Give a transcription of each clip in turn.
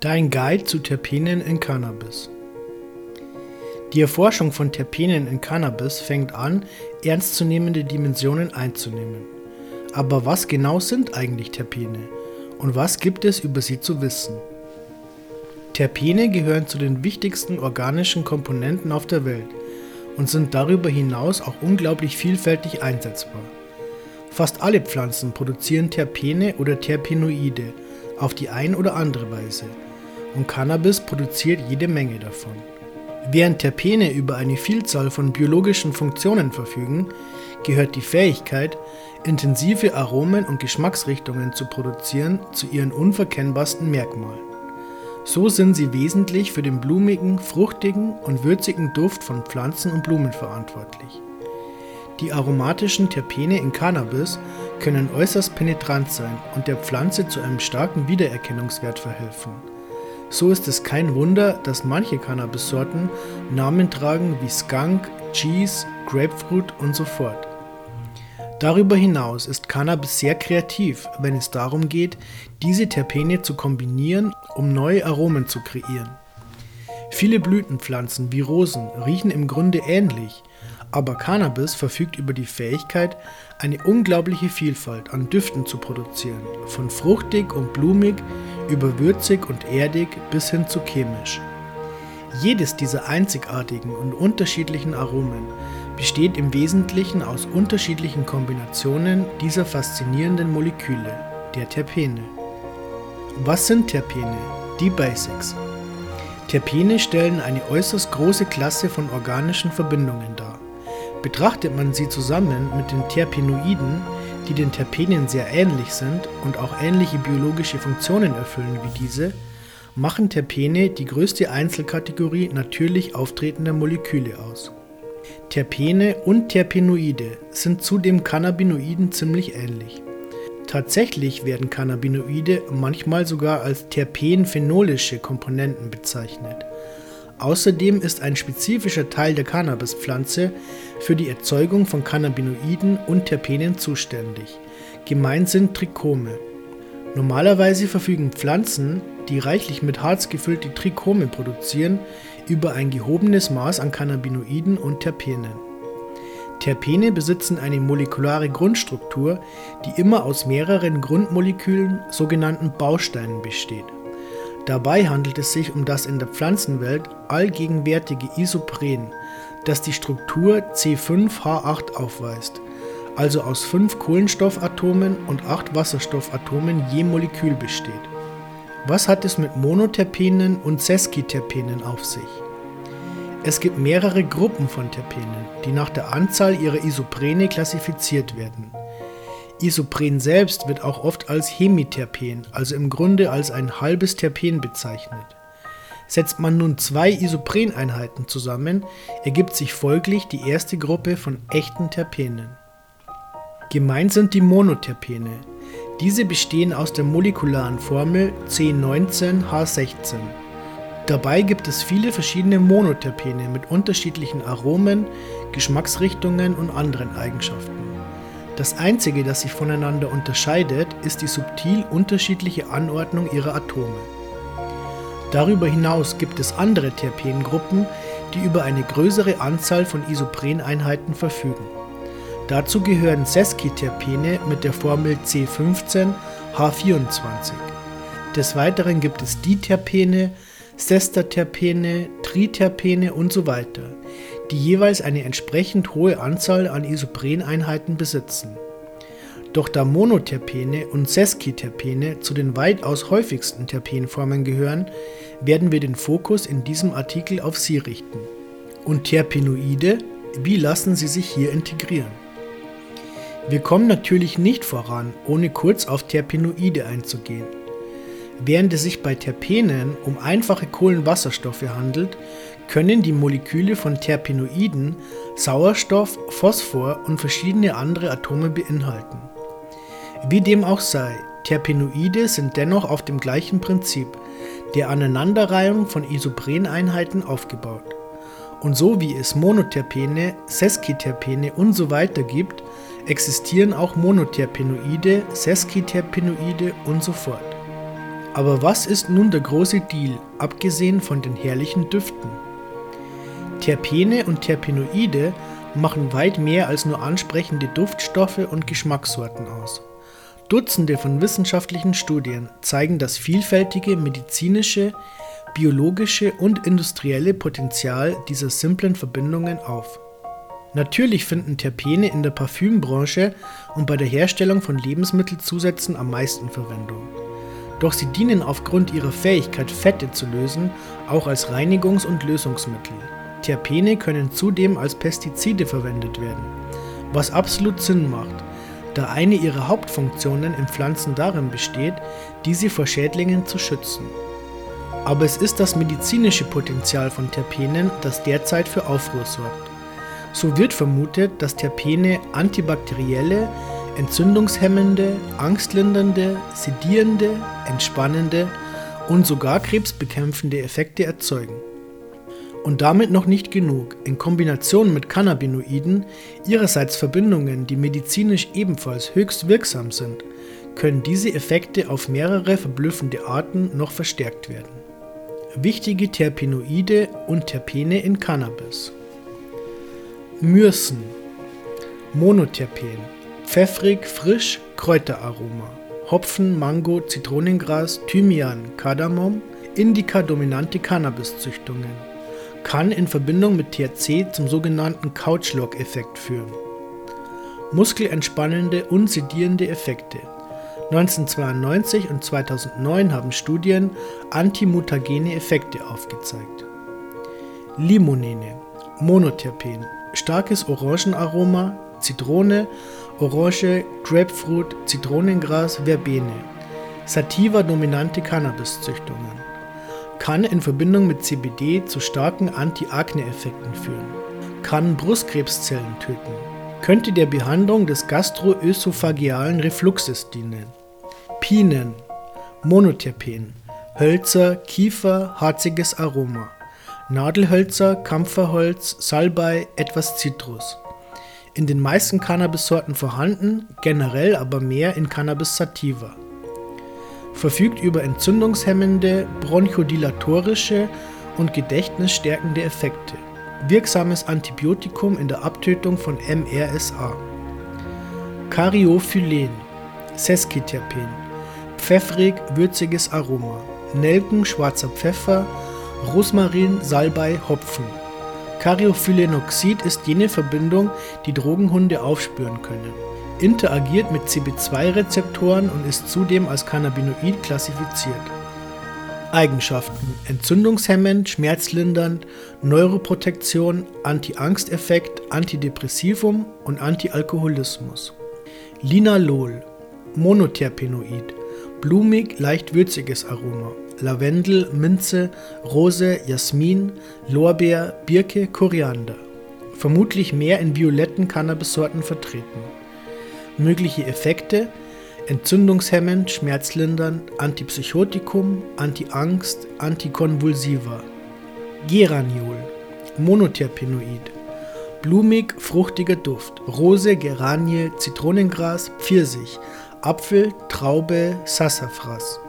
Dein Guide zu Terpenen in Cannabis. Die Erforschung von Terpenen in Cannabis fängt an, ernstzunehmende Dimensionen einzunehmen. Aber was genau sind eigentlich Terpene und was gibt es über sie zu wissen? Terpene gehören zu den wichtigsten organischen Komponenten auf der Welt und sind darüber hinaus auch unglaublich vielfältig einsetzbar. Fast alle Pflanzen produzieren Terpene oder Terpenoide auf die ein oder andere Weise und Cannabis produziert jede Menge davon. Während Terpene über eine Vielzahl von biologischen Funktionen verfügen, gehört die Fähigkeit, intensive Aromen und Geschmacksrichtungen zu produzieren, zu ihren unverkennbarsten Merkmalen. So sind sie wesentlich für den blumigen, fruchtigen und würzigen Duft von Pflanzen und Blumen verantwortlich. Die aromatischen Terpene in Cannabis können äußerst penetrant sein und der Pflanze zu einem starken Wiedererkennungswert verhelfen. So ist es kein Wunder, dass manche Cannabis-Sorten Namen tragen wie Skunk, Cheese, Grapefruit und so fort. Darüber hinaus ist Cannabis sehr kreativ, wenn es darum geht, diese Terpene zu kombinieren, um neue Aromen zu kreieren. Viele Blütenpflanzen wie Rosen riechen im Grunde ähnlich, aber Cannabis verfügt über die Fähigkeit, eine unglaubliche Vielfalt an Düften zu produzieren, von fruchtig und blumig über würzig und erdig bis hin zu chemisch. Jedes dieser einzigartigen und unterschiedlichen Aromen besteht im Wesentlichen aus unterschiedlichen Kombinationen dieser faszinierenden Moleküle, der Terpene. Was sind Terpene? Die Basics. Terpene stellen eine äußerst große Klasse von organischen Verbindungen dar. Betrachtet man sie zusammen mit den Terpenoiden, die den Terpenen sehr ähnlich sind und auch ähnliche biologische Funktionen erfüllen wie diese, machen Terpene die größte Einzelkategorie natürlich auftretender Moleküle aus. Terpene und Terpenoide sind zudem Cannabinoiden ziemlich ähnlich. Tatsächlich werden Cannabinoide manchmal sogar als terpenphenolische Komponenten bezeichnet. Außerdem ist ein spezifischer Teil der Cannabispflanze für die Erzeugung von Cannabinoiden und Terpenen zuständig. Gemeint sind Trichome. Normalerweise verfügen Pflanzen, die reichlich mit Harz gefüllte Trichome produzieren, über ein gehobenes Maß an Cannabinoiden und Terpenen. Terpene besitzen eine molekulare Grundstruktur, die immer aus mehreren Grundmolekülen, sogenannten Bausteinen, besteht. Dabei handelt es sich um das in der Pflanzenwelt allgegenwärtige Isopren, das die Struktur C5H8 aufweist, also aus fünf Kohlenstoffatomen und acht Wasserstoffatomen je Molekül besteht. Was hat es mit Monoterpenen und Sesquiterpenen auf sich? Es gibt mehrere Gruppen von Terpenen, die nach der Anzahl ihrer Isoprene klassifiziert werden. Isopren selbst wird auch oft als Hemiterpen, also im Grunde als ein halbes Terpen bezeichnet. Setzt man nun zwei Isopreneinheiten zusammen, ergibt sich folglich die erste Gruppe von echten Terpenen. Gemeint sind die Monoterpene. Diese bestehen aus der molekularen Formel C19H16. Dabei gibt es viele verschiedene Monoterpene mit unterschiedlichen Aromen, Geschmacksrichtungen und anderen Eigenschaften. Das Einzige, das sich voneinander unterscheidet, ist die subtil unterschiedliche Anordnung ihrer Atome. Darüber hinaus gibt es andere Terpengruppen, die über eine größere Anzahl von Isopreneinheiten verfügen. Dazu gehören Sesquiterpene mit der Formel C15H24. Des Weiteren gibt es Diterpene, Sestaterpene, Triterpene und so weiter, die jeweils eine entsprechend hohe Anzahl an Isopreneinheiten besitzen. Doch da Monoterpene und Sesquiterpene zu den weitaus häufigsten Terpenformen gehören, werden wir den Fokus in diesem Artikel auf sie richten. Und Terpenoide, wie lassen sie sich hier integrieren? Wir kommen natürlich nicht voran, ohne kurz auf Terpenoide einzugehen. Während es sich bei Terpenen um einfache Kohlenwasserstoffe handelt, können die Moleküle von Terpenoiden Sauerstoff, Phosphor und verschiedene andere Atome beinhalten. Wie dem auch sei, Terpenoide sind dennoch auf dem gleichen Prinzip der Aneinanderreihung von Isopreneinheiten aufgebaut. Und so wie es Monoterpene, Sesquiterpene und so weiter gibt, existieren auch Monoterpenoide, Sesquiterpenoide und so fort. Aber was ist nun der große Deal, abgesehen von den herrlichen Düften? Terpene und Terpenoide machen weit mehr als nur ansprechende Duftstoffe und Geschmackssorten aus. Dutzende von wissenschaftlichen Studien zeigen das vielfältige medizinische, biologische und industrielle Potenzial dieser simplen Verbindungen auf. Natürlich finden Terpene in der Parfümbranche und bei der Herstellung von Lebensmittelzusätzen am meisten Verwendung. Doch sie dienen aufgrund ihrer Fähigkeit, Fette zu lösen, auch als Reinigungs- und Lösungsmittel. Terpene können zudem als Pestizide verwendet werden, was absolut Sinn macht, da eine ihrer Hauptfunktionen in Pflanzen darin besteht, diese vor Schädlingen zu schützen. Aber es ist das medizinische Potenzial von Terpenen, das derzeit für Aufruhr sorgt. So wird vermutet, dass Terpene antibakterielle, entzündungshemmende, angstlindernde, sedierende, entspannende und sogar krebsbekämpfende Effekte erzeugen. Und damit noch nicht genug. In Kombination mit Cannabinoiden, ihrerseits Verbindungen, die medizinisch ebenfalls höchst wirksam sind, können diese Effekte auf mehrere verblüffende Arten noch verstärkt werden. Wichtige Terpenoide und Terpene in Cannabis. Myrsen, Monoterpen, pfeffrig, frisch, Kräuteraroma, Hopfen, Mango, Zitronengras, Thymian, Kardamom, Indica-dominante Cannabiszüchtungen kann in Verbindung mit THC zum sogenannten Couch-Lock-Effekt führen. Muskelentspannende und sedierende Effekte. 1992 und 2009 haben Studien antimutagene Effekte aufgezeigt. Limonene, Monoterpen, starkes Orangenaroma, Zitrone, Orange, Grapefruit, Zitronengras, Verbene. Sativa-dominante Cannabiszüchtungen kann in Verbindung mit CBD zu starken Anti-Akne-Effekten führen, kann Brustkrebszellen töten, könnte der Behandlung des gastroösophagealen Refluxes dienen. Pinen, Monoterpen, Hölzer, Kiefer, harziges Aroma, Nadelhölzer, Kampferholz, Salbei, etwas Zitrus. In den meisten Cannabis-Sorten vorhanden, generell aber mehr in Cannabis sativa verfügt über entzündungshemmende, bronchodilatorische und gedächtnisstärkende Effekte. Wirksames Antibiotikum in der Abtötung von MRSA. Cariophylen, Sesquiterpen, pfeffrig, würziges Aroma. Nelken, schwarzer Pfeffer, Rosmarin, Salbei, Hopfen. Cariophyllenoxid ist jene Verbindung, die Drogenhunde aufspüren können interagiert mit CB2-Rezeptoren und ist zudem als Cannabinoid klassifiziert. Eigenschaften: entzündungshemmend, schmerzlindernd, Neuroprotektion, Anti-Angst-Effekt, Antidepressivum und Antialkoholismus. Linalol, Monoterpenoid, blumig, leicht würziges Aroma. Lavendel, Minze, Rose, Jasmin, Lorbeer, Birke, Koriander. Vermutlich mehr in violetten Cannabissorten vertreten. Mögliche Effekte: entzündungshemmend, schmerzlindernd, Antipsychotikum, Anti-Angst, Antikonvulsiva. Geraniol, Monoterpenoid, blumig, fruchtiger Duft, Rose, Geranie, Zitronengras, Pfirsich, Apfel, Traube, Sassafras.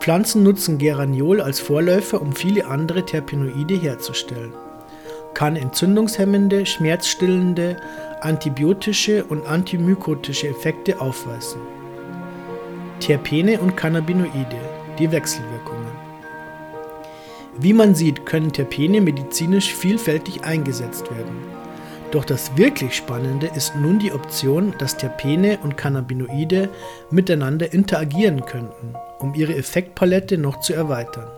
Pflanzen nutzen Geraniol als Vorläufer, um viele andere Terpenoide herzustellen. Kann entzündungshemmende, schmerzstillende, antibiotische und antimykotische Effekte aufweisen. Terpene und Cannabinoide, die Wechselwirkungen. Wie man sieht, können Terpene medizinisch vielfältig eingesetzt werden. Doch das wirklich Spannende ist nun die Option, dass Terpene und Cannabinoide miteinander interagieren könnten, um ihre Effektpalette noch zu erweitern.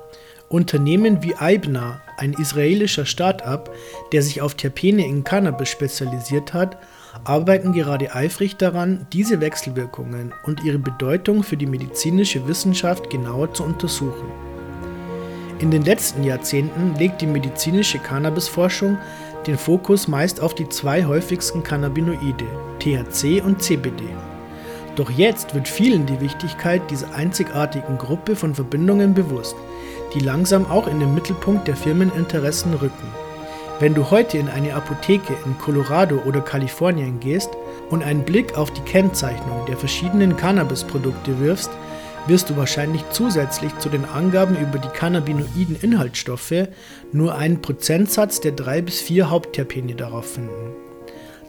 Unternehmen wie Aibna, ein israelischer Start-up, der sich auf Terpene in Cannabis spezialisiert hat, arbeiten gerade eifrig daran, diese Wechselwirkungen und ihre Bedeutung für die medizinische Wissenschaft genauer zu untersuchen. In den letzten Jahrzehnten legt die medizinische Cannabisforschung den Fokus meist auf die zwei häufigsten Cannabinoide, THC und CBD. Doch jetzt wird vielen die Wichtigkeit dieser einzigartigen Gruppe von Verbindungen bewusst, die langsam auch in den Mittelpunkt der Firmeninteressen rücken. Wenn du heute in eine Apotheke in Colorado oder Kalifornien gehst und einen Blick auf die Kennzeichnung der verschiedenen Cannabisprodukte wirfst, wirst du wahrscheinlich zusätzlich zu den Angaben über die cannabinoiden Inhaltsstoffe nur einen Prozentsatz der drei bis vier Hauptterpene darauf finden.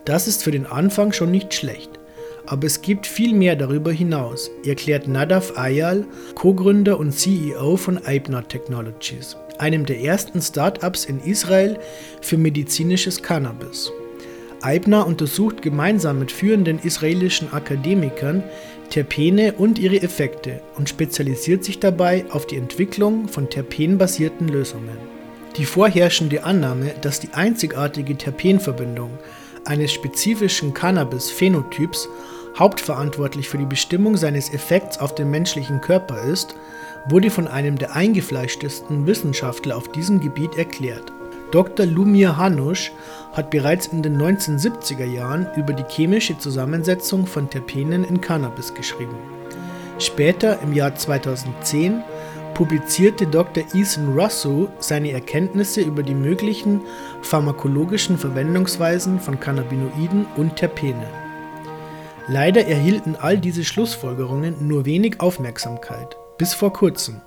Das ist für den Anfang schon nicht schlecht. Aber es gibt viel mehr darüber hinaus, erklärt Nadav Ayal, Co-Gründer und CEO von Eibner Technologies, einem der ersten Startups in Israel für medizinisches Cannabis. Eibner untersucht gemeinsam mit führenden israelischen Akademikern Terpene und ihre Effekte und spezialisiert sich dabei auf die Entwicklung von terpenbasierten Lösungen. Die vorherrschende Annahme, dass die einzigartige Terpenverbindung eines spezifischen Cannabis-Phänotyps hauptverantwortlich für die Bestimmung seines Effekts auf den menschlichen Körper ist, wurde von einem der eingefleischtesten Wissenschaftler auf diesem Gebiet erklärt. Dr. Lumir Hanusch hat bereits in den 1970er Jahren über die chemische Zusammensetzung von Terpenen in Cannabis geschrieben. Später, im Jahr 2010, publizierte Dr. Ethan Russo seine Erkenntnisse über die möglichen pharmakologischen Verwendungsweisen von Cannabinoiden und Terpenen. Leider erhielten all diese Schlussfolgerungen nur wenig Aufmerksamkeit, bis vor kurzem.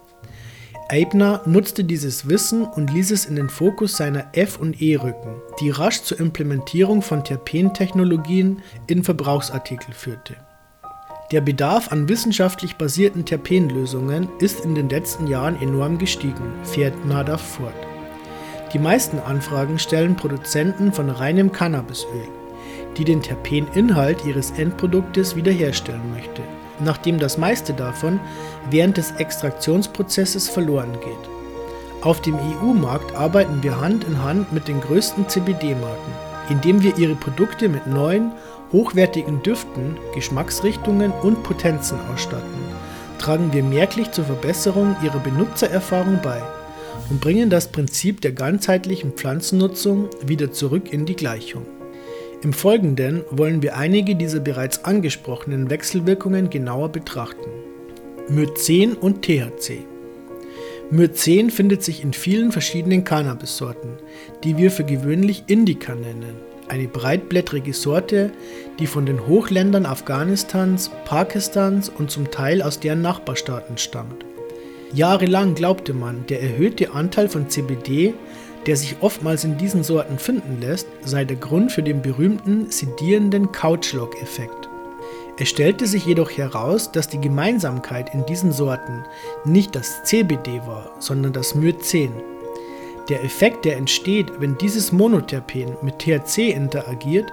Eibner nutzte dieses Wissen und ließ es in den Fokus seiner F&E rücken, die rasch zur Implementierung von Terpentechnologien in Verbrauchsartikel führte. Der Bedarf an wissenschaftlich basierten Terpenlösungen ist in den letzten Jahren enorm gestiegen, fährt Nadav fort. Die meisten Anfragen stellen Produzenten von reinem Cannabisöl, die den Terpeninhalt ihres Endproduktes wiederherstellen möchte, nachdem das meiste davon während des Extraktionsprozesses verloren geht. Auf dem EU-Markt arbeiten wir Hand in Hand mit den größten CBD-Marken, indem wir ihre Produkte mit neuen hochwertigen Düften, Geschmacksrichtungen und Potenzen ausstatten, tragen wir merklich zur Verbesserung ihrer Benutzererfahrung bei und bringen das Prinzip der ganzheitlichen Pflanzennutzung wieder zurück in die Gleichung. Im Folgenden wollen wir einige dieser bereits angesprochenen Wechselwirkungen genauer betrachten. Mycen und THC. Mycen findet sich in vielen verschiedenen Cannabissorten, die wir für gewöhnlich Indica nennen eine breitblättrige Sorte, die von den Hochländern Afghanistans, Pakistans und zum Teil aus deren Nachbarstaaten stammt. Jahrelang glaubte man, der erhöhte Anteil von CBD, der sich oftmals in diesen Sorten finden lässt, sei der Grund für den berühmten sedierenden Couchlock-Effekt. Es stellte sich jedoch heraus, dass die Gemeinsamkeit in diesen Sorten nicht das CBD war, sondern das Mycen. Der Effekt, der entsteht, wenn dieses Monoterpen mit THC interagiert